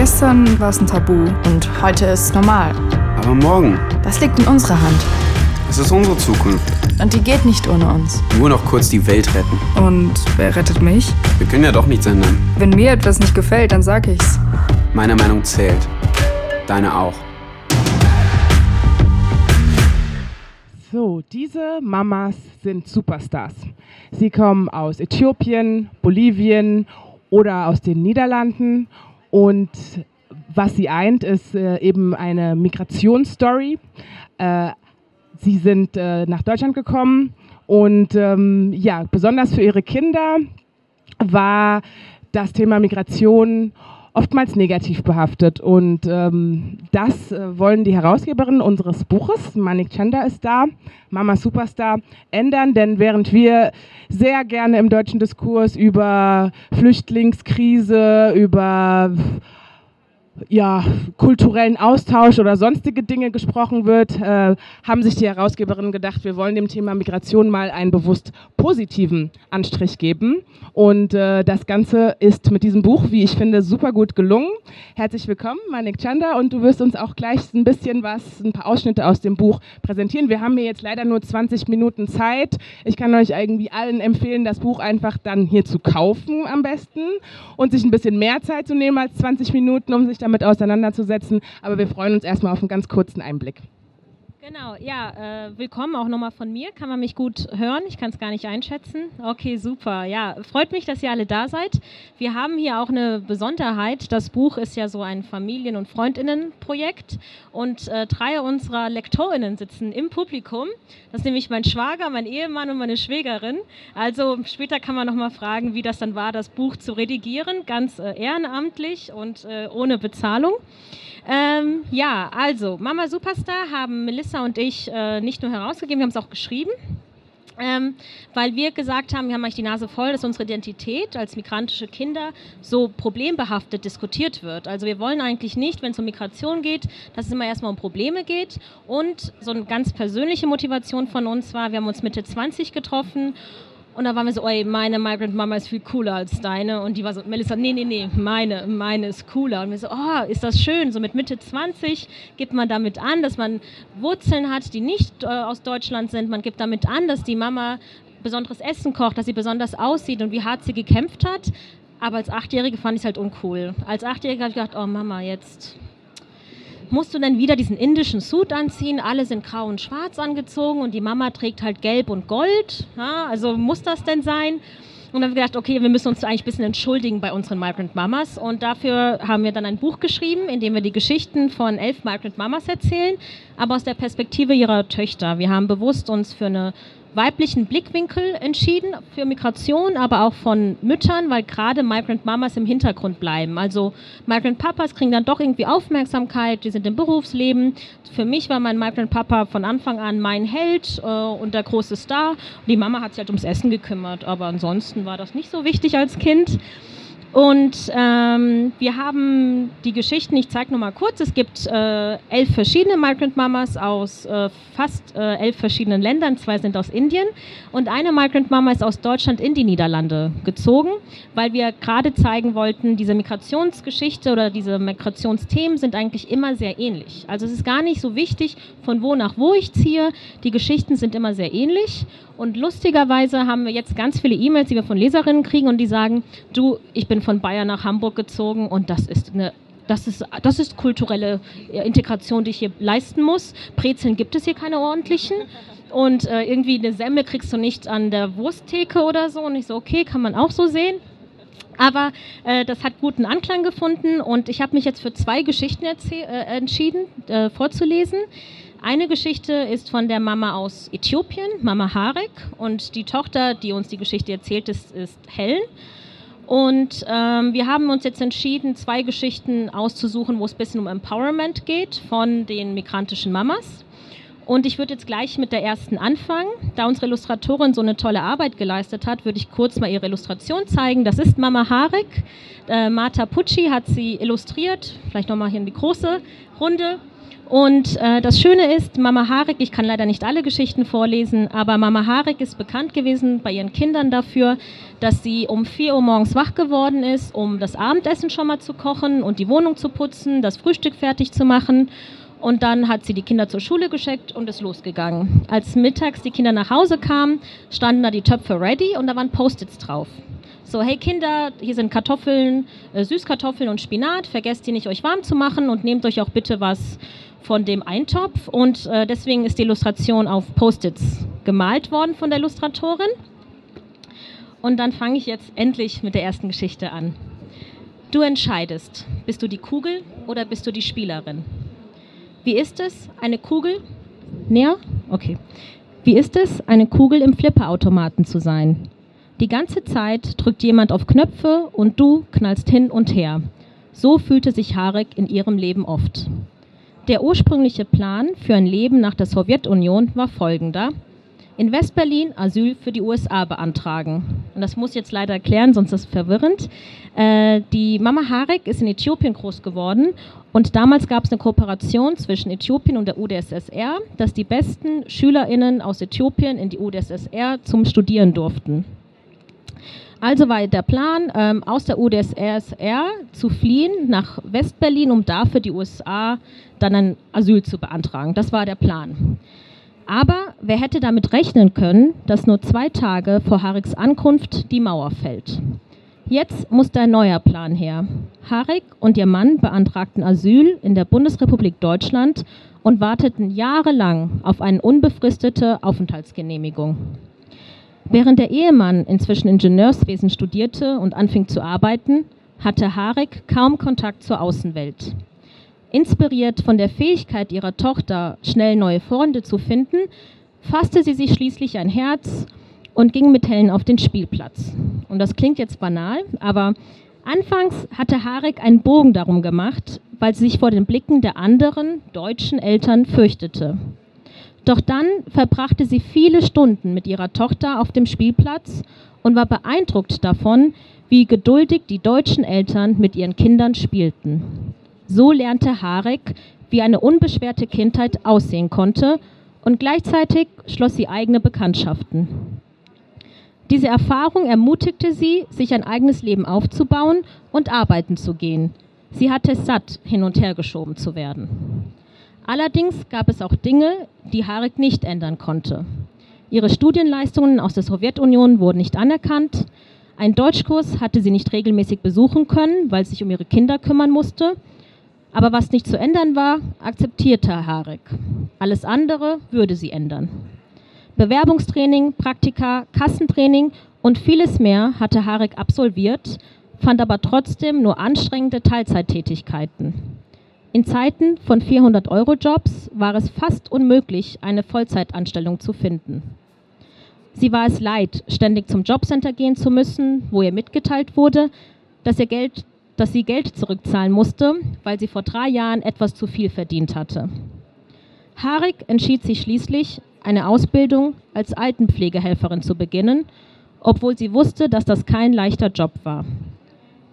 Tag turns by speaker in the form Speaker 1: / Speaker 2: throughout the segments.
Speaker 1: Gestern war es ein Tabu und heute ist es normal.
Speaker 2: Aber morgen,
Speaker 1: Das liegt in unserer Hand.
Speaker 2: es ist unsere Zukunft.
Speaker 1: Und die geht nicht ohne uns.
Speaker 2: Nur noch kurz die Welt retten.
Speaker 1: Und wer rettet mich?
Speaker 2: Wir können ja doch nichts ändern.
Speaker 1: Wenn mir etwas nicht gefällt, dann sag ich's.
Speaker 2: Meine Meinung zählt. Deine auch.
Speaker 3: So, diese Mamas sind Superstars. Sie kommen aus Äthiopien, Bolivien oder aus den Niederlanden und was sie eint, ist äh, eben eine Migrationsstory. Äh, sie sind äh, nach Deutschland gekommen und ähm, ja, besonders für ihre Kinder war das Thema Migration oftmals negativ behaftet. Und ähm, das äh, wollen die Herausgeberin unseres Buches, Manik Chanda ist da, Mama Superstar, ändern. Denn während wir sehr gerne im deutschen Diskurs über Flüchtlingskrise, über ja, kulturellen Austausch oder sonstige Dinge gesprochen wird, äh, haben sich die Herausgeberinnen gedacht, wir wollen dem Thema Migration mal einen bewusst positiven Anstrich geben. Und äh, das Ganze ist mit diesem Buch, wie ich finde, super gut gelungen. Herzlich willkommen, Manik Chanda, und du wirst uns auch gleich ein bisschen was, ein paar Ausschnitte aus dem Buch präsentieren. Wir haben hier jetzt leider nur 20 Minuten Zeit. Ich kann euch irgendwie allen empfehlen, das Buch einfach dann hier zu kaufen am besten und sich ein bisschen mehr Zeit zu nehmen als 20 Minuten, um sich damit auseinanderzusetzen. Aber wir freuen uns erstmal auf einen ganz kurzen Einblick.
Speaker 4: Genau, ja, äh, willkommen auch nochmal von mir. Kann man mich gut hören? Ich kann es gar nicht einschätzen. Okay, super. Ja, freut mich, dass ihr alle da seid. Wir haben hier auch eine Besonderheit. Das Buch ist ja so ein Familien- und Freundinnenprojekt und äh, drei unserer Lektorinnen sitzen im Publikum. Das ist nämlich mein Schwager, mein Ehemann und meine Schwägerin. Also später kann man nochmal fragen, wie das dann war, das Buch zu redigieren, ganz äh, ehrenamtlich und äh, ohne Bezahlung. Ähm, ja, also Mama Superstar haben Melissa und ich äh, nicht nur herausgegeben, wir haben es auch geschrieben. Ähm, weil wir gesagt haben, wir haben eigentlich die Nase voll, dass unsere Identität als migrantische Kinder so problembehaftet diskutiert wird. Also wir wollen eigentlich nicht, wenn es um Migration geht, dass es immer erstmal um Probleme geht. Und so eine ganz persönliche Motivation von uns war, wir haben uns Mitte 20 getroffen und da waren wir so, ey, meine Migrant Mama ist viel cooler als deine. Und die war so, Melissa, nee, nee, nee, meine, meine ist cooler. Und wir so, oh, ist das schön. So mit Mitte 20 gibt man damit an, dass man Wurzeln hat, die nicht äh, aus Deutschland sind. Man gibt damit an, dass die Mama besonderes Essen kocht, dass sie besonders aussieht und wie hart sie gekämpft hat. Aber als Achtjährige fand ich es halt uncool. Als Achtjährige habe ich gedacht, oh Mama, jetzt musst du denn wieder diesen indischen Suit anziehen? Alle sind grau und schwarz angezogen und die Mama trägt halt gelb und gold. Ja, also muss das denn sein? Und dann haben wir gedacht, okay, wir müssen uns eigentlich ein bisschen entschuldigen bei unseren Migrant Mamas. Und dafür haben wir dann ein Buch geschrieben, in dem wir die Geschichten von elf Migrant Mamas erzählen, aber aus der Perspektive ihrer Töchter. Wir haben bewusst uns für eine weiblichen Blickwinkel entschieden für Migration, aber auch von Müttern, weil gerade Migrant Mamas im Hintergrund bleiben. Also Migrant Papas kriegen dann doch irgendwie Aufmerksamkeit, die sind im Berufsleben. Für mich war mein Migrant Papa von Anfang an mein Held äh, und der große Star. Die Mama hat sich halt ums Essen gekümmert, aber ansonsten war das nicht so wichtig als Kind. Und ähm, wir haben die Geschichten, ich zeige nur mal kurz, es gibt äh, elf verschiedene Migrant Mamas aus äh, fast äh, elf verschiedenen Ländern, zwei sind aus Indien und eine Migrant Mama ist aus Deutschland in die Niederlande gezogen, weil wir gerade zeigen wollten, diese Migrationsgeschichte oder diese Migrationsthemen sind eigentlich immer sehr ähnlich. Also es ist gar nicht so wichtig, von wo nach wo ich ziehe, die Geschichten sind immer sehr ähnlich und lustigerweise haben wir jetzt ganz viele E-Mails, die wir von Leserinnen kriegen und die sagen, du, ich bin von Bayern nach Hamburg gezogen und das ist eine das ist, das ist kulturelle äh, Integration, die ich hier leisten muss. Brezeln gibt es hier keine ordentlichen. Und äh, irgendwie eine Semmel kriegst du nicht an der Wursttheke oder so. Und ich so, okay, kann man auch so sehen. Aber äh, das hat guten Anklang gefunden und ich habe mich jetzt für zwei Geschichten äh, entschieden, äh, vorzulesen. Eine Geschichte ist von der Mama aus Äthiopien, Mama Harek, und die Tochter, die uns die Geschichte erzählt, ist, ist Helen. Und ähm, wir haben uns jetzt entschieden, zwei Geschichten auszusuchen, wo es ein bisschen um Empowerment geht von den migrantischen Mamas. Und ich würde jetzt gleich mit der ersten anfangen. Da unsere Illustratorin so eine tolle Arbeit geleistet hat, würde ich kurz mal ihre Illustration zeigen. Das ist Mama Harek. Äh, Marta Pucci hat sie illustriert. Vielleicht nochmal hier in die große Runde. Und äh, das Schöne ist, Mama Harek, ich kann leider nicht alle Geschichten vorlesen, aber Mama Harek ist bekannt gewesen bei ihren Kindern dafür, dass sie um 4 Uhr morgens wach geworden ist, um das Abendessen schon mal zu kochen und die Wohnung zu putzen, das Frühstück fertig zu machen. Und dann hat sie die Kinder zur Schule geschickt und ist losgegangen. Als mittags die Kinder nach Hause kamen, standen da die Töpfe ready und da waren Post-its drauf. So, hey Kinder, hier sind Kartoffeln, äh, Süßkartoffeln und Spinat. Vergesst die nicht, euch warm zu machen und nehmt euch auch bitte was von dem Eintopf und äh, deswegen ist die Illustration auf Post-its gemalt worden von der Illustratorin. Und dann fange ich jetzt endlich mit der ersten Geschichte an. Du entscheidest, bist du die Kugel oder bist du die Spielerin? Wie ist es, eine Kugel? Näher? Okay. Wie ist es, eine Kugel im Flipperautomaten zu sein? Die ganze Zeit drückt jemand auf Knöpfe und du knallst hin und her. So fühlte sich Harek in ihrem Leben oft. Der ursprüngliche Plan für ein Leben nach der Sowjetunion war folgender. In Westberlin Asyl für die USA beantragen. Und das muss ich jetzt leider erklären, sonst ist es verwirrend. Äh, die Mama Harek ist in Äthiopien groß geworden und damals gab es eine Kooperation zwischen Äthiopien und der UdSSR, dass die besten SchülerInnen aus Äthiopien in die UdSSR zum Studieren durften. Also war der Plan, ähm, aus der UdSSR zu fliehen nach Westberlin, um dafür die USA dann ein Asyl zu beantragen. Das war der Plan. Aber wer hätte damit rechnen können, dass nur zwei Tage vor Hariks Ankunft die Mauer fällt? Jetzt musste ein neuer Plan her. Harik und ihr Mann beantragten Asyl in der Bundesrepublik Deutschland und warteten jahrelang auf eine unbefristete Aufenthaltsgenehmigung. Während der Ehemann inzwischen Ingenieurswesen studierte und anfing zu arbeiten, hatte Harek kaum Kontakt zur Außenwelt. Inspiriert von der Fähigkeit ihrer Tochter, schnell neue Freunde zu finden, fasste sie sich schließlich ein Herz und ging mit Helen auf den Spielplatz. Und das klingt jetzt banal, aber anfangs hatte Harek einen Bogen darum gemacht, weil sie sich vor den Blicken der anderen deutschen Eltern fürchtete. Doch dann verbrachte sie viele Stunden mit ihrer Tochter auf dem Spielplatz und war beeindruckt davon, wie geduldig die deutschen Eltern mit ihren Kindern spielten. So lernte Harek, wie eine unbeschwerte Kindheit aussehen konnte und gleichzeitig schloss sie eigene Bekanntschaften. Diese Erfahrung ermutigte sie, sich ein eigenes Leben aufzubauen und arbeiten zu gehen. Sie hatte es satt, hin und her geschoben zu werden. Allerdings gab es auch Dinge, die Harek nicht ändern konnte. Ihre Studienleistungen aus der Sowjetunion wurden nicht anerkannt. Ein Deutschkurs hatte sie nicht regelmäßig besuchen können, weil sie sich um ihre Kinder kümmern musste. Aber was nicht zu ändern war, akzeptierte Harek. Alles andere würde sie ändern. Bewerbungstraining, Praktika, Kassentraining und vieles mehr hatte Harek absolviert, fand aber trotzdem nur anstrengende Teilzeittätigkeiten. In Zeiten von 400-Euro-Jobs war es fast unmöglich, eine Vollzeitanstellung zu finden. Sie war es leid, ständig zum Jobcenter gehen zu müssen, wo ihr mitgeteilt wurde, dass, ihr Geld, dass sie Geld zurückzahlen musste, weil sie vor drei Jahren etwas zu viel verdient hatte. Harik entschied sich schließlich, eine Ausbildung als Altenpflegehelferin zu beginnen, obwohl sie wusste, dass das kein leichter Job war.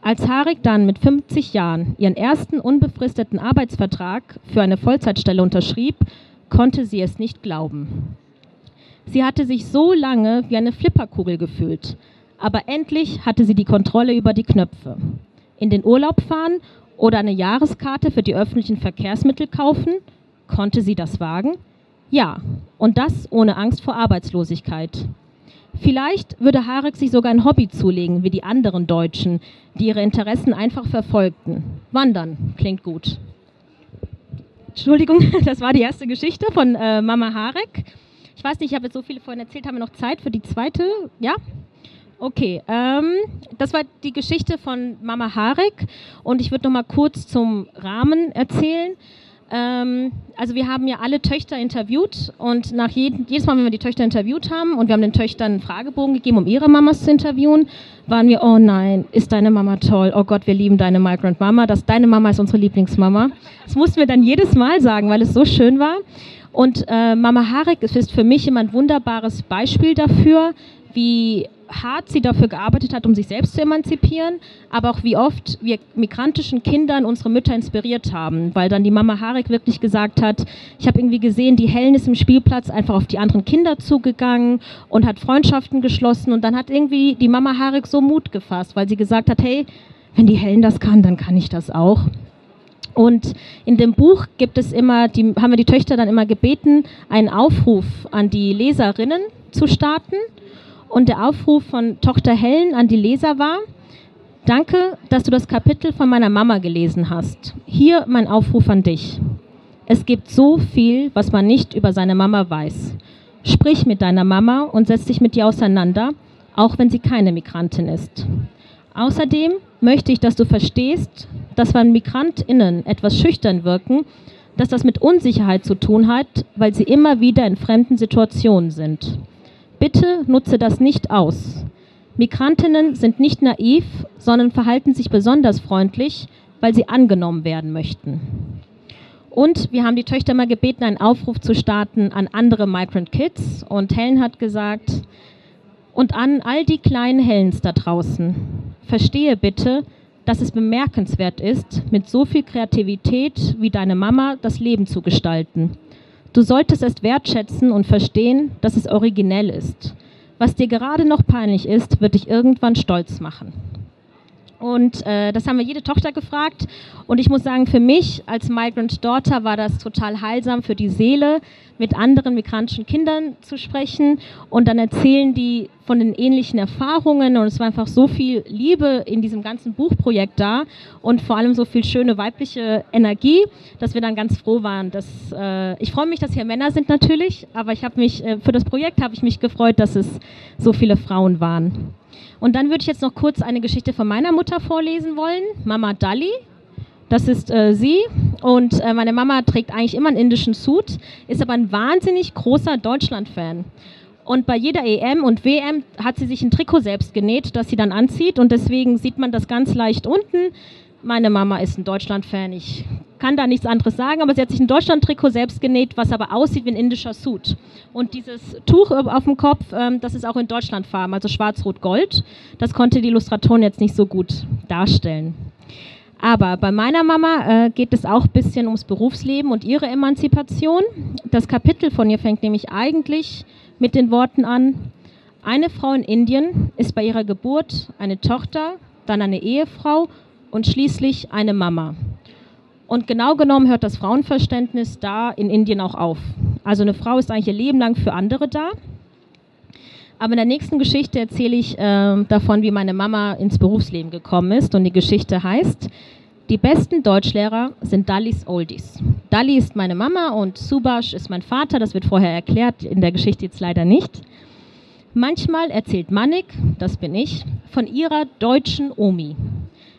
Speaker 4: Als Harik dann mit 50 Jahren ihren ersten unbefristeten Arbeitsvertrag für eine Vollzeitstelle unterschrieb, konnte sie es nicht glauben. Sie hatte sich so lange wie eine Flipperkugel gefühlt, aber endlich hatte sie die Kontrolle über die Knöpfe. In den Urlaub fahren oder eine Jahreskarte für die öffentlichen Verkehrsmittel kaufen, konnte sie das wagen? Ja, und das ohne Angst vor Arbeitslosigkeit. Vielleicht würde Harek sich sogar ein Hobby zulegen, wie die anderen Deutschen, die ihre Interessen einfach verfolgten. Wandern klingt gut. Entschuldigung, das war die erste Geschichte von äh, Mama Harek. Ich weiß nicht, ich habe jetzt so viele vorhin erzählt, haben wir noch Zeit für die zweite? Ja? Okay, ähm, das war die Geschichte von Mama Harek und ich würde noch mal kurz zum Rahmen erzählen. Ähm, also wir haben ja alle Töchter interviewt und nach jedem, jedes Mal, wenn wir die Töchter interviewt haben und wir haben den Töchtern einen Fragebogen gegeben, um ihre Mamas zu interviewen, waren wir, oh nein, ist deine Mama toll, oh Gott, wir lieben deine Migrant Mama, das, deine Mama ist unsere Lieblingsmama. Das mussten wir dann jedes Mal sagen, weil es so schön war. Und äh, Mama Harik ist für mich immer ein wunderbares Beispiel dafür, wie hart sie dafür gearbeitet hat, um sich selbst zu emanzipieren, aber auch wie oft wir migrantischen Kindern unsere Mütter inspiriert haben, weil dann die Mama Harik wirklich gesagt hat, ich habe irgendwie gesehen, die Helen ist im Spielplatz einfach auf die anderen Kinder zugegangen und hat Freundschaften geschlossen und dann hat irgendwie die Mama Harik so Mut gefasst, weil sie gesagt hat, hey, wenn die Helen das kann, dann kann ich das auch. Und in dem Buch gibt es immer, die, haben wir die Töchter dann immer gebeten, einen Aufruf an die Leserinnen zu starten. Und der Aufruf von Tochter Helen an die Leser war, danke, dass du das Kapitel von meiner Mama gelesen hast. Hier mein Aufruf an dich. Es gibt so viel, was man nicht über seine Mama weiß. Sprich mit deiner Mama und setz dich mit ihr auseinander, auch wenn sie keine Migrantin ist. Außerdem möchte ich, dass du verstehst, dass wenn MigrantInnen etwas schüchtern wirken, dass das mit Unsicherheit zu tun hat, weil sie immer wieder in fremden Situationen sind. Bitte nutze das nicht aus. Migrantinnen sind nicht naiv, sondern verhalten sich besonders freundlich, weil sie angenommen werden möchten. Und wir haben die Töchter mal gebeten, einen Aufruf zu starten an andere Migrant Kids. Und Helen hat gesagt, und an all die kleinen Helens da draußen, verstehe bitte, dass es bemerkenswert ist, mit so viel Kreativität wie deine Mama das Leben zu gestalten. Du solltest es wertschätzen und verstehen, dass es originell ist. Was dir gerade noch peinlich ist, wird dich irgendwann stolz machen. Und äh, das haben wir jede Tochter gefragt. Und ich muss sagen, für mich als Migrant Daughter war das total heilsam für die Seele, mit anderen migrantischen Kindern zu sprechen. Und dann erzählen die von den ähnlichen Erfahrungen. Und es war einfach so viel Liebe in diesem ganzen Buchprojekt da und vor allem so viel schöne weibliche Energie, dass wir dann ganz froh waren. Dass, äh, ich freue mich, dass hier Männer sind natürlich, aber ich habe mich äh, für das Projekt habe ich mich gefreut, dass es so viele Frauen waren. Und dann würde ich jetzt noch kurz eine Geschichte von meiner Mutter vorlesen wollen, Mama Dali. Das ist äh, sie und äh, meine Mama trägt eigentlich immer einen indischen Suit, ist aber ein wahnsinnig großer Deutschland-Fan. Und bei jeder EM und WM hat sie sich ein Trikot selbst genäht, das sie dann anzieht und deswegen sieht man das ganz leicht unten. Meine Mama ist ein Deutschland-Fan. Ich kann da nichts anderes sagen, aber sie hat sich ein Deutschland-Trikot selbst genäht, was aber aussieht wie ein indischer Suit. Und dieses Tuch auf dem Kopf, ähm, das ist auch in Deutschlandfarben, also schwarz-rot-gold. Das konnte die Illustratorin jetzt nicht so gut darstellen. Aber bei meiner Mama äh, geht es auch ein bisschen ums Berufsleben und ihre Emanzipation. Das Kapitel von ihr fängt nämlich eigentlich mit den Worten an, eine Frau in Indien ist bei ihrer Geburt eine Tochter, dann eine Ehefrau und schließlich eine Mama. Und genau genommen hört das Frauenverständnis da in Indien auch auf. Also eine Frau ist eigentlich ihr Leben lang für andere da. Aber in der nächsten Geschichte erzähle ich äh, davon, wie meine Mama ins Berufsleben gekommen ist. Und die Geschichte heißt, die besten Deutschlehrer sind Dalis Oldies. Dali ist meine Mama und Subash ist mein Vater. Das wird vorher erklärt, in der Geschichte jetzt leider nicht. Manchmal erzählt Manik, das bin ich, von ihrer deutschen Omi.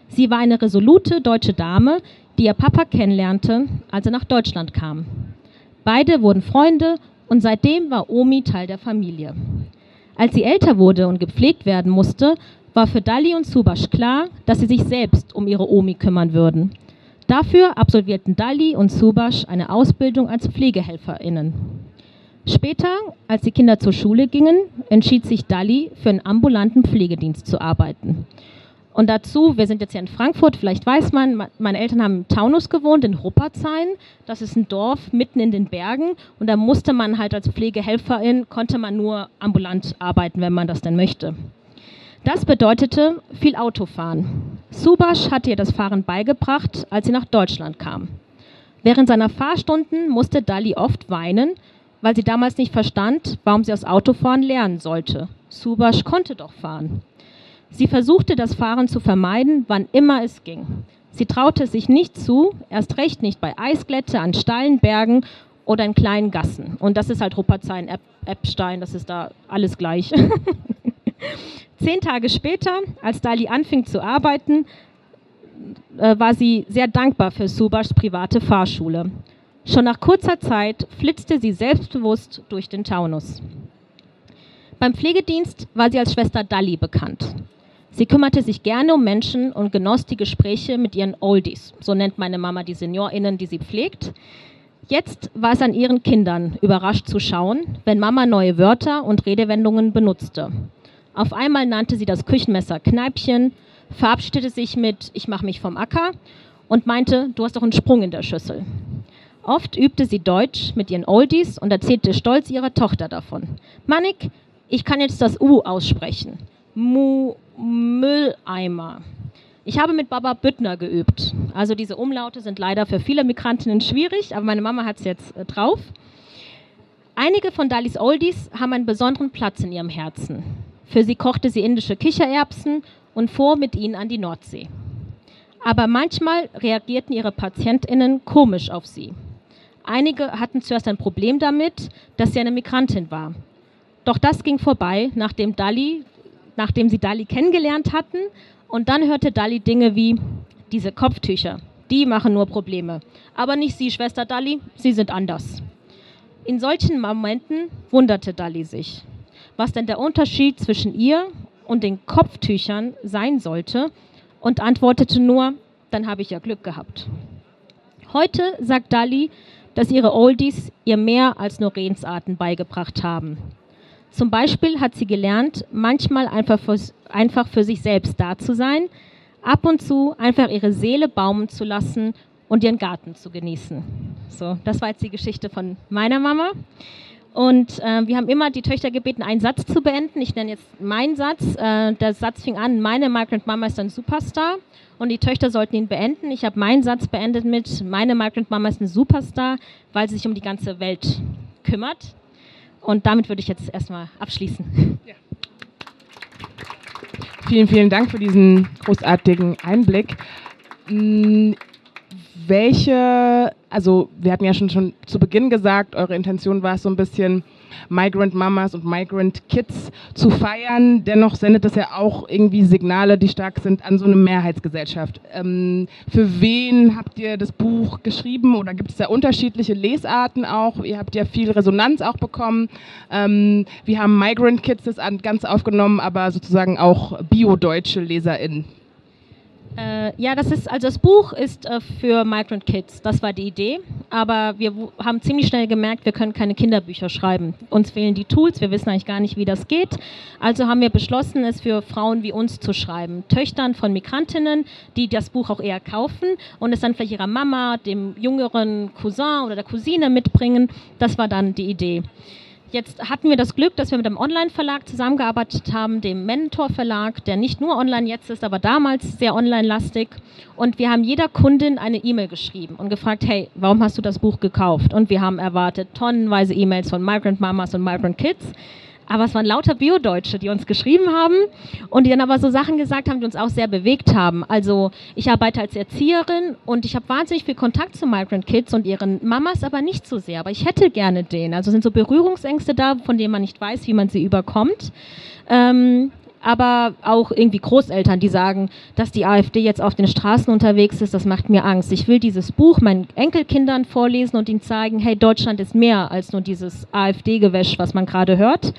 Speaker 4: Sie war eine resolute deutsche Dame, die ihr Papa kennenlernte, als er nach Deutschland kam. Beide wurden Freunde und seitdem war Omi Teil der Familie. Als sie älter wurde und gepflegt werden musste, war für Dali und Subash klar, dass sie sich selbst um ihre Omi kümmern würden. Dafür absolvierten Dali und Subash eine Ausbildung als PflegehelferInnen. Später, als die Kinder zur Schule gingen, entschied sich Dali, für einen ambulanten Pflegedienst zu arbeiten. Und dazu, wir sind jetzt hier in Frankfurt, vielleicht weiß man, meine Eltern haben im Taunus gewohnt, in Ruppertsheim. Das ist ein Dorf mitten in den Bergen. Und da musste man halt als Pflegehelferin, konnte man nur ambulant arbeiten, wenn man das denn möchte. Das bedeutete viel Autofahren. Subash hatte ihr das Fahren beigebracht, als sie nach Deutschland kam. Während seiner Fahrstunden musste Dali oft weinen, weil sie damals nicht verstand, warum sie das Autofahren lernen sollte. Subash konnte doch fahren. Sie versuchte das Fahren zu vermeiden, wann immer es ging. Sie traute es sich nicht zu, erst recht nicht bei Eisglätte, an steilen Bergen oder in kleinen Gassen. Und das ist halt Ruppertsheim, Eppstein, das ist da alles gleich. Zehn Tage später, als Dali anfing zu arbeiten, äh, war sie sehr dankbar für Subas private Fahrschule. Schon nach kurzer Zeit flitzte sie selbstbewusst durch den Taunus. Beim Pflegedienst war sie als Schwester Dali bekannt. Sie kümmerte sich gerne um Menschen und genoss die Gespräche mit ihren Oldies. So nennt meine Mama die SeniorInnen, die sie pflegt. Jetzt war es an ihren Kindern, überrascht zu schauen, wenn Mama neue Wörter und Redewendungen benutzte. Auf einmal nannte sie das Küchenmesser Kneipchen, verabschiedete sich mit Ich mach mich vom Acker und meinte, du hast doch einen Sprung in der Schüssel. Oft übte sie Deutsch mit ihren Oldies und erzählte stolz ihrer Tochter davon. Manik, ich kann jetzt das U aussprechen. Mu Mülleimer. Ich habe mit Baba Büttner geübt. Also diese Umlaute sind leider für viele Migrantinnen schwierig, aber meine Mama hat es jetzt äh, drauf. Einige von Dalis Oldies haben einen besonderen Platz in ihrem Herzen. Für sie kochte sie indische Kichererbsen und fuhr mit ihnen an die Nordsee. Aber manchmal reagierten ihre Patientinnen komisch auf sie. Einige hatten zuerst ein Problem damit, dass sie eine Migrantin war. Doch das ging vorbei, nachdem, Dali, nachdem sie Dali kennengelernt hatten. Und dann hörte Dali Dinge wie, diese Kopftücher, die machen nur Probleme. Aber nicht Sie, Schwester Dali, Sie sind anders. In solchen Momenten wunderte Dali sich, was denn der Unterschied zwischen ihr und den Kopftüchern sein sollte und antwortete nur, dann habe ich ja Glück gehabt. Heute sagt Dali, dass ihre Oldies ihr mehr als nur Redensarten beigebracht haben. Zum Beispiel hat sie gelernt, manchmal einfach für, einfach für sich selbst da zu sein, ab und zu einfach ihre Seele baumen zu lassen und ihren Garten zu genießen. So, das war jetzt die Geschichte von meiner Mama. Und äh, wir haben immer die Töchter gebeten, einen Satz zu beenden. Ich nenne jetzt meinen Satz. Äh, der Satz fing an, meine Migrant Mama ist ein Superstar. Und die Töchter sollten ihn beenden. Ich habe meinen Satz beendet mit, meine Migrant Mama ist ein Superstar, weil sie sich um die ganze Welt kümmert. Und damit würde ich jetzt erstmal abschließen. Ja.
Speaker 3: Vielen, vielen Dank für diesen großartigen Einblick. Hm, welche, also wir hatten ja schon, schon zu Beginn gesagt, eure Intention war es so ein bisschen, Migrant Mamas und Migrant Kids zu feiern. Dennoch sendet das ja auch irgendwie Signale, die stark sind an so eine Mehrheitsgesellschaft. Ähm, für wen habt ihr das Buch geschrieben oder gibt es da unterschiedliche Lesarten auch? Ihr habt ja viel Resonanz auch bekommen. Ähm, wir haben Migrant Kids das ganz aufgenommen, aber sozusagen auch biodeutsche LeserInnen.
Speaker 4: Äh, ja, das ist, also das Buch ist äh, für Migrant Kids, das war die Idee. Aber wir haben ziemlich schnell gemerkt, wir können keine Kinderbücher schreiben. Uns fehlen die Tools, wir wissen eigentlich gar nicht, wie das geht. Also haben wir beschlossen, es für Frauen wie uns zu schreiben. Töchtern von Migrantinnen, die das Buch auch eher kaufen und es dann vielleicht ihrer Mama, dem jüngeren Cousin oder der Cousine mitbringen. Das war dann die Idee. Jetzt hatten wir das Glück, dass wir mit einem Online-Verlag zusammengearbeitet haben, dem Mentor Verlag, der nicht nur online jetzt ist, aber damals sehr online-lastig. Und wir haben jeder Kundin eine E-Mail geschrieben und gefragt, hey, warum hast du das Buch gekauft? Und wir haben erwartet tonnenweise E-Mails von Migrant Mamas und Migrant Kids. Aber es waren lauter Biodeutsche, die uns geschrieben haben und die dann aber so Sachen gesagt haben, die uns auch sehr bewegt haben. Also ich arbeite als Erzieherin und ich habe wahnsinnig viel Kontakt zu Migrant Kids und ihren Mamas, aber nicht so sehr. Aber ich hätte gerne den. Also sind so Berührungsängste da, von denen man nicht weiß, wie man sie überkommt. Ähm, aber auch irgendwie Großeltern, die sagen, dass die AfD jetzt auf den Straßen unterwegs ist, das macht mir Angst. Ich will dieses Buch meinen Enkelkindern vorlesen und ihnen zeigen, hey, Deutschland ist mehr als nur dieses AfD-Gewäsch, was man gerade hört.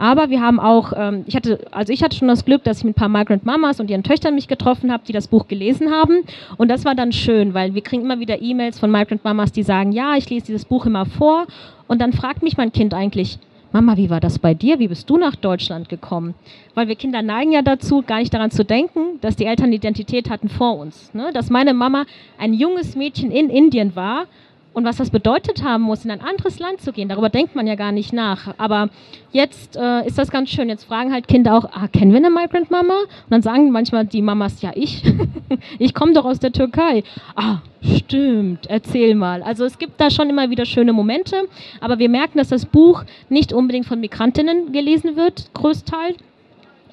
Speaker 4: Aber wir haben auch, ähm, ich hatte, also ich hatte schon das Glück, dass ich mit ein paar Migrant Mamas und ihren Töchtern mich getroffen habe, die das Buch gelesen haben. Und das war dann schön, weil wir kriegen immer wieder E-Mails von Migrant Mamas, die sagen, ja, ich lese dieses Buch immer vor. Und dann fragt mich mein Kind eigentlich, Mama, wie war das bei dir? Wie bist du nach Deutschland gekommen? Weil wir Kinder neigen ja dazu, gar nicht daran zu denken, dass die Eltern Identität hatten vor uns. Ne? Dass meine Mama ein junges Mädchen in Indien war und was das bedeutet haben muss, in ein anderes Land zu gehen. Darüber denkt man ja gar nicht nach. Aber jetzt äh, ist das ganz schön. Jetzt fragen halt Kinder auch, ah, kennen wir eine Migrant Mama? Und dann sagen manchmal die Mamas, ja, ich. ich komme doch aus der Türkei. Ah, stimmt, erzähl mal. Also es gibt da schon immer wieder schöne Momente. Aber wir merken, dass das Buch nicht unbedingt von Migrantinnen gelesen wird, größtenteils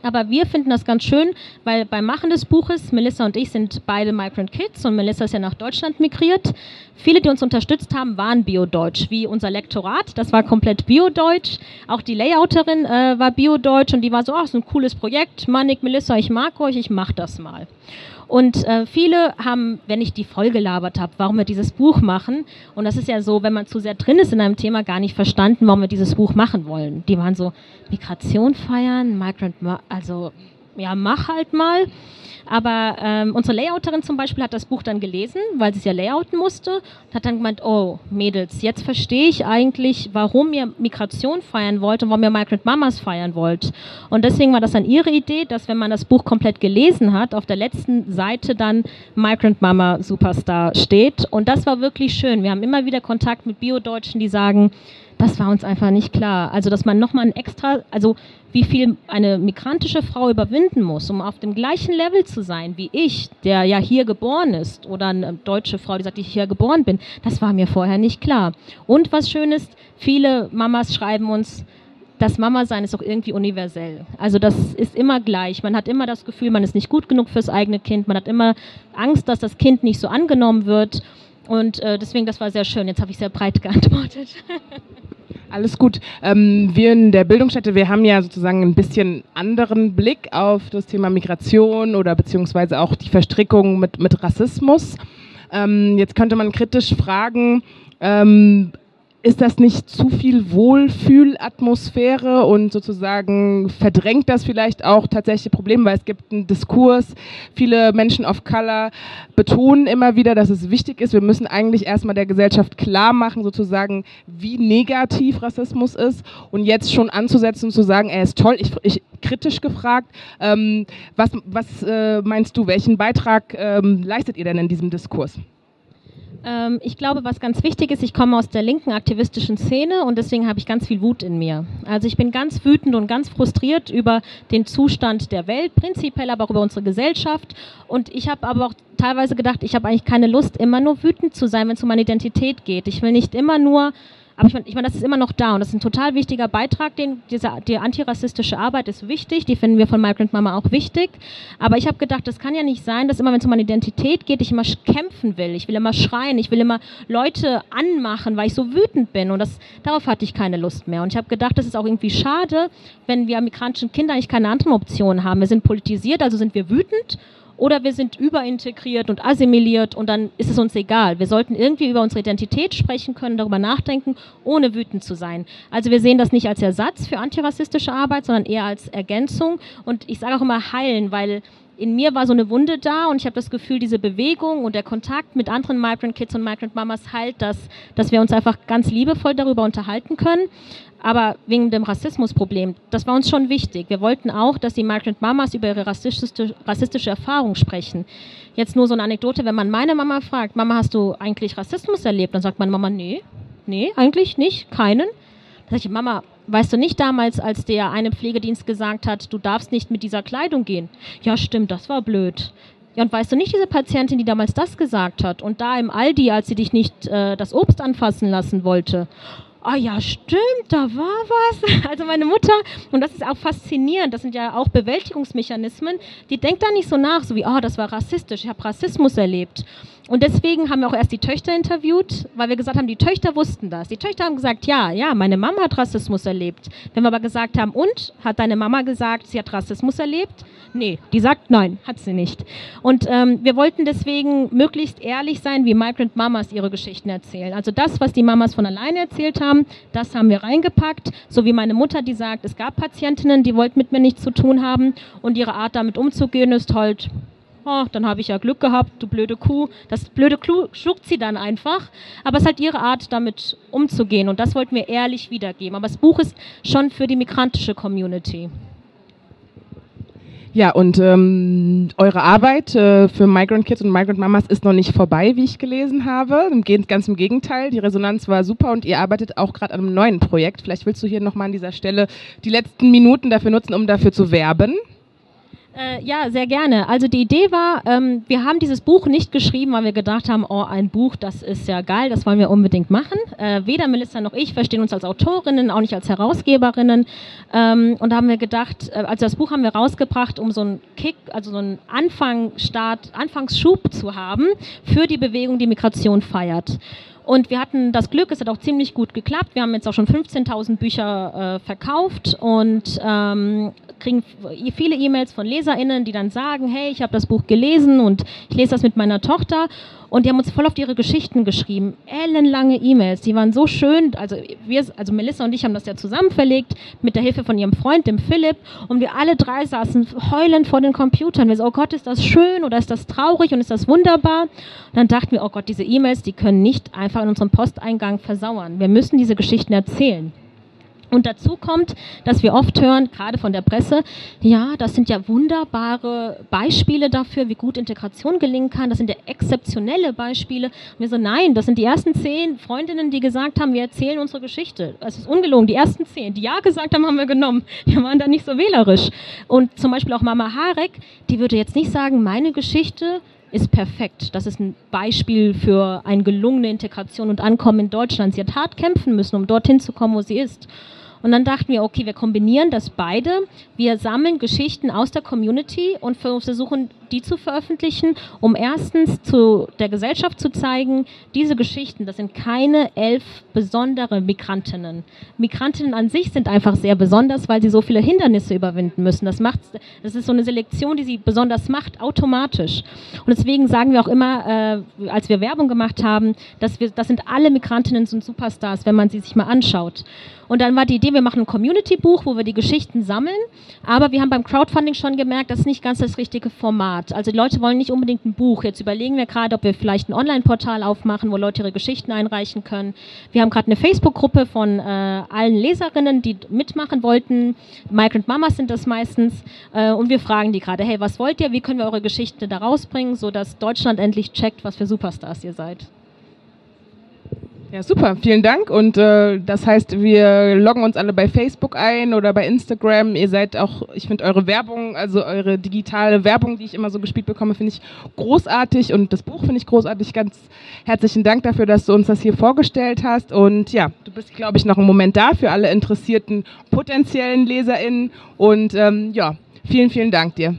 Speaker 4: aber wir finden das ganz schön, weil beim Machen des Buches, Melissa und ich sind beide Migrant Kids und Melissa ist ja nach Deutschland migriert. Viele, die uns unterstützt haben, waren Biodeutsch, wie unser Lektorat, das war komplett Biodeutsch. Auch die Layouterin äh, war Biodeutsch und die war so, ach, so ein cooles Projekt, Manik, Melissa, ich mag euch, ich mach das mal. Und äh, viele haben, wenn ich die voll gelabert habe, warum wir dieses Buch machen, und das ist ja so, wenn man zu sehr drin ist in einem Thema, gar nicht verstanden, warum wir dieses Buch machen wollen. Die waren so, Migration feiern, Migrant, also ja, mach halt mal. Aber ähm, unsere Layouterin zum Beispiel hat das Buch dann gelesen, weil sie es ja layouten musste und hat dann gemeint, oh Mädels, jetzt verstehe ich eigentlich, warum ihr Migration feiern wollt und warum ihr Migrant Mamas feiern wollt. Und deswegen war das dann ihre Idee, dass wenn man das Buch komplett gelesen hat, auf der letzten Seite dann Migrant Mama Superstar steht. Und das war wirklich schön. Wir haben immer wieder Kontakt mit Bio-Deutschen, die sagen, das war uns einfach nicht klar. Also, dass man nochmal ein extra, also wie viel eine migrantische Frau überwinden muss, um auf dem gleichen Level zu sein wie ich, der ja hier geboren ist, oder eine deutsche Frau, die sagt, ich hier geboren bin, das war mir vorher nicht klar. Und was schön ist, viele Mamas schreiben uns, das Mama-Sein ist auch irgendwie universell. Also das ist immer gleich. Man hat immer das Gefühl, man ist nicht gut genug fürs eigene Kind. Man hat immer Angst, dass das Kind nicht so angenommen wird. Und äh, deswegen, das war sehr schön. Jetzt habe ich sehr breit geantwortet.
Speaker 3: Alles gut. Ähm, wir in der Bildungsstätte, wir haben ja sozusagen ein bisschen anderen Blick auf das Thema Migration oder beziehungsweise auch die Verstrickung mit, mit Rassismus. Ähm, jetzt könnte man kritisch fragen, ähm, ist das nicht zu viel Wohlfühlatmosphäre und sozusagen verdrängt das vielleicht auch tatsächliche Probleme, weil es gibt einen Diskurs, viele Menschen of Color betonen immer wieder, dass es wichtig ist, wir müssen eigentlich erstmal der Gesellschaft klar machen, sozusagen, wie negativ Rassismus ist und jetzt schon anzusetzen und zu sagen, er ist toll, ich, ich kritisch gefragt, ähm, was, was äh, meinst du, welchen Beitrag ähm, leistet ihr denn in diesem Diskurs?
Speaker 4: Ähm, ich glaube, was ganz wichtig ist, ich komme aus der linken aktivistischen Szene und deswegen habe ich ganz viel Wut in mir. Also ich bin ganz wütend und ganz frustriert über den Zustand der Welt, prinzipiell aber auch über unsere Gesellschaft. Und ich habe aber auch teilweise gedacht, ich habe eigentlich keine Lust, immer nur wütend zu sein, wenn es um meine Identität geht. Ich will nicht immer nur aber ich meine, ich mein, das ist immer noch da und das ist ein total wichtiger Beitrag. Den, diese, die antirassistische Arbeit ist wichtig, die finden wir von Migrant Mama auch wichtig. Aber ich habe gedacht, das kann ja nicht sein, dass immer, wenn es um meine Identität geht, ich immer kämpfen will. Ich will immer schreien, ich will immer Leute anmachen, weil ich so wütend bin. Und das, darauf hatte ich keine Lust mehr. Und ich habe gedacht, das ist auch irgendwie schade, wenn wir migrantischen Kinder eigentlich keine anderen Optionen haben. Wir sind politisiert, also sind wir wütend oder wir sind überintegriert und assimiliert und dann ist es uns egal. Wir sollten irgendwie über unsere Identität sprechen können, darüber nachdenken, ohne wütend zu sein. Also wir sehen das nicht als Ersatz für antirassistische Arbeit, sondern eher als Ergänzung und ich sage auch immer heilen, weil in mir war so eine Wunde da und ich habe das Gefühl, diese Bewegung und der Kontakt mit anderen Migrant Kids und Migrant Mamas halt, dass, dass wir uns einfach ganz liebevoll darüber unterhalten können. Aber wegen dem Rassismusproblem, das war uns schon wichtig. Wir wollten auch, dass die Migrant Mamas über ihre rassistische, rassistische Erfahrung sprechen. Jetzt nur so eine Anekdote, wenn man meine Mama fragt, Mama, hast du eigentlich Rassismus erlebt? Dann sagt meine Mama, nee, nee, eigentlich nicht, keinen. Sage ich, Mama, weißt du nicht damals, als der eine Pflegedienst gesagt hat, du darfst nicht mit dieser Kleidung gehen? Ja, stimmt, das war blöd. Ja, und weißt du nicht, diese Patientin, die damals das gesagt hat und da im Aldi, als sie dich nicht äh, das Obst anfassen lassen wollte? Ah ja, stimmt, da war was. Also meine Mutter, und das ist auch faszinierend, das sind ja auch Bewältigungsmechanismen, die denkt da nicht so nach, so wie, ah, oh, das war rassistisch, ich habe Rassismus erlebt. Und deswegen haben wir auch erst die Töchter interviewt, weil wir gesagt haben, die Töchter wussten das. Die Töchter haben gesagt, ja, ja, meine Mama hat Rassismus erlebt. Wenn wir aber gesagt haben, und, hat deine Mama gesagt, sie hat Rassismus erlebt? Nee, die sagt, nein, hat sie nicht. Und ähm, wir wollten deswegen möglichst ehrlich sein, wie Migrant Mamas ihre Geschichten erzählen. Also das, was die Mamas von alleine erzählt haben, das haben wir reingepackt. So wie meine Mutter, die sagt, es gab Patientinnen, die wollten mit mir nichts zu tun haben und ihre Art damit umzugehen ist halt oh, dann habe ich ja Glück gehabt, du blöde Kuh. Das blöde Kuh schluckt sie dann einfach. Aber es ist halt ihre Art, damit umzugehen. Und das wollten wir ehrlich wiedergeben. Aber das Buch ist schon für die migrantische Community.
Speaker 3: Ja, und ähm, eure Arbeit äh, für Migrant Kids und Migrant Mamas ist noch nicht vorbei, wie ich gelesen habe. Ganz im Gegenteil, die Resonanz war super und ihr arbeitet auch gerade an einem neuen Projekt. Vielleicht willst du hier nochmal an dieser Stelle die letzten Minuten dafür nutzen, um dafür zu werben.
Speaker 4: Äh, ja, sehr gerne. Also die Idee war, ähm, wir haben dieses Buch nicht geschrieben, weil wir gedacht haben, oh, ein Buch, das ist ja geil, das wollen wir unbedingt machen. Äh, weder Melissa noch ich verstehen uns als Autorinnen, auch nicht als Herausgeberinnen. Ähm, und da haben wir gedacht, äh, also das Buch haben wir rausgebracht, um so einen Kick, also so einen Anfangsstart, Anfangsschub zu haben für die Bewegung, die Migration feiert. Und wir hatten das Glück, es hat auch ziemlich gut geklappt. Wir haben jetzt auch schon 15.000 Bücher äh, verkauft und ähm, kriegen viele E-Mails von LeserInnen, die dann sagen, hey, ich habe das Buch gelesen und ich lese das mit meiner Tochter. Und die haben uns voll auf ihre Geschichten geschrieben. Ellenlange E-Mails. Die waren so schön. Also, wir, also Melissa und ich haben das ja zusammen verlegt mit der Hilfe von ihrem Freund, dem Philipp. Und wir alle drei saßen heulend vor den Computern. Wir so, oh Gott, ist das schön oder ist das traurig und ist das wunderbar? Und dann dachten wir, oh Gott, diese E-Mails, die können nicht einfach in unserem Posteingang versauern. Wir müssen diese Geschichten erzählen. Und dazu kommt, dass wir oft hören, gerade von der Presse, ja, das sind ja wunderbare Beispiele dafür, wie gut Integration gelingen kann. Das sind ja exzeptionelle Beispiele. Und wir so, nein, das sind die ersten zehn Freundinnen, die gesagt haben, wir erzählen unsere Geschichte. Es ist ungelogen, die ersten zehn, die ja gesagt haben, haben wir genommen. Wir waren da nicht so wählerisch. Und zum Beispiel auch Mama Harek, die würde jetzt nicht sagen, meine Geschichte ist perfekt. Das ist ein Beispiel für eine gelungene Integration und Ankommen in Deutschland. Sie hat hart kämpfen müssen, um dorthin zu kommen, wo sie ist. Und dann dachten wir, okay, wir kombinieren das beide. Wir sammeln Geschichten aus der Community und versuchen, die zu veröffentlichen, um erstens zu der Gesellschaft zu zeigen, diese Geschichten, das sind keine elf besondere Migrantinnen. Migrantinnen an sich sind einfach sehr besonders, weil sie so viele Hindernisse überwinden müssen. Das, macht, das ist so eine Selektion, die sie besonders macht, automatisch. Und deswegen sagen wir auch immer, äh, als wir Werbung gemacht haben, dass wir, das sind alle Migrantinnen sind Superstars, wenn man sie sich mal anschaut. Und dann war die Idee, wir machen ein Community-Buch, wo wir die Geschichten sammeln. Aber wir haben beim Crowdfunding schon gemerkt, das ist nicht ganz das richtige Format. Also die Leute wollen nicht unbedingt ein Buch. Jetzt überlegen wir gerade, ob wir vielleicht ein Online-Portal aufmachen, wo Leute ihre Geschichten einreichen können. Wir haben gerade eine Facebook-Gruppe von äh, allen Leserinnen, die mitmachen wollten. Migrant Mamas sind das meistens. Äh, und wir fragen die gerade, hey, was wollt ihr? Wie können wir eure Geschichte da rausbringen, sodass Deutschland endlich checkt, was für Superstars ihr seid?
Speaker 3: Ja, super, vielen Dank. Und äh, das heißt, wir loggen uns alle bei Facebook ein oder bei Instagram. Ihr seid auch, ich finde eure Werbung, also eure digitale Werbung, die ich immer so gespielt bekomme, finde ich großartig. Und das Buch finde ich großartig. Ganz herzlichen Dank dafür, dass du uns das hier vorgestellt hast. Und ja, du bist, glaube ich, noch einen Moment da für alle interessierten potenziellen LeserInnen. Und ähm, ja, vielen, vielen Dank dir.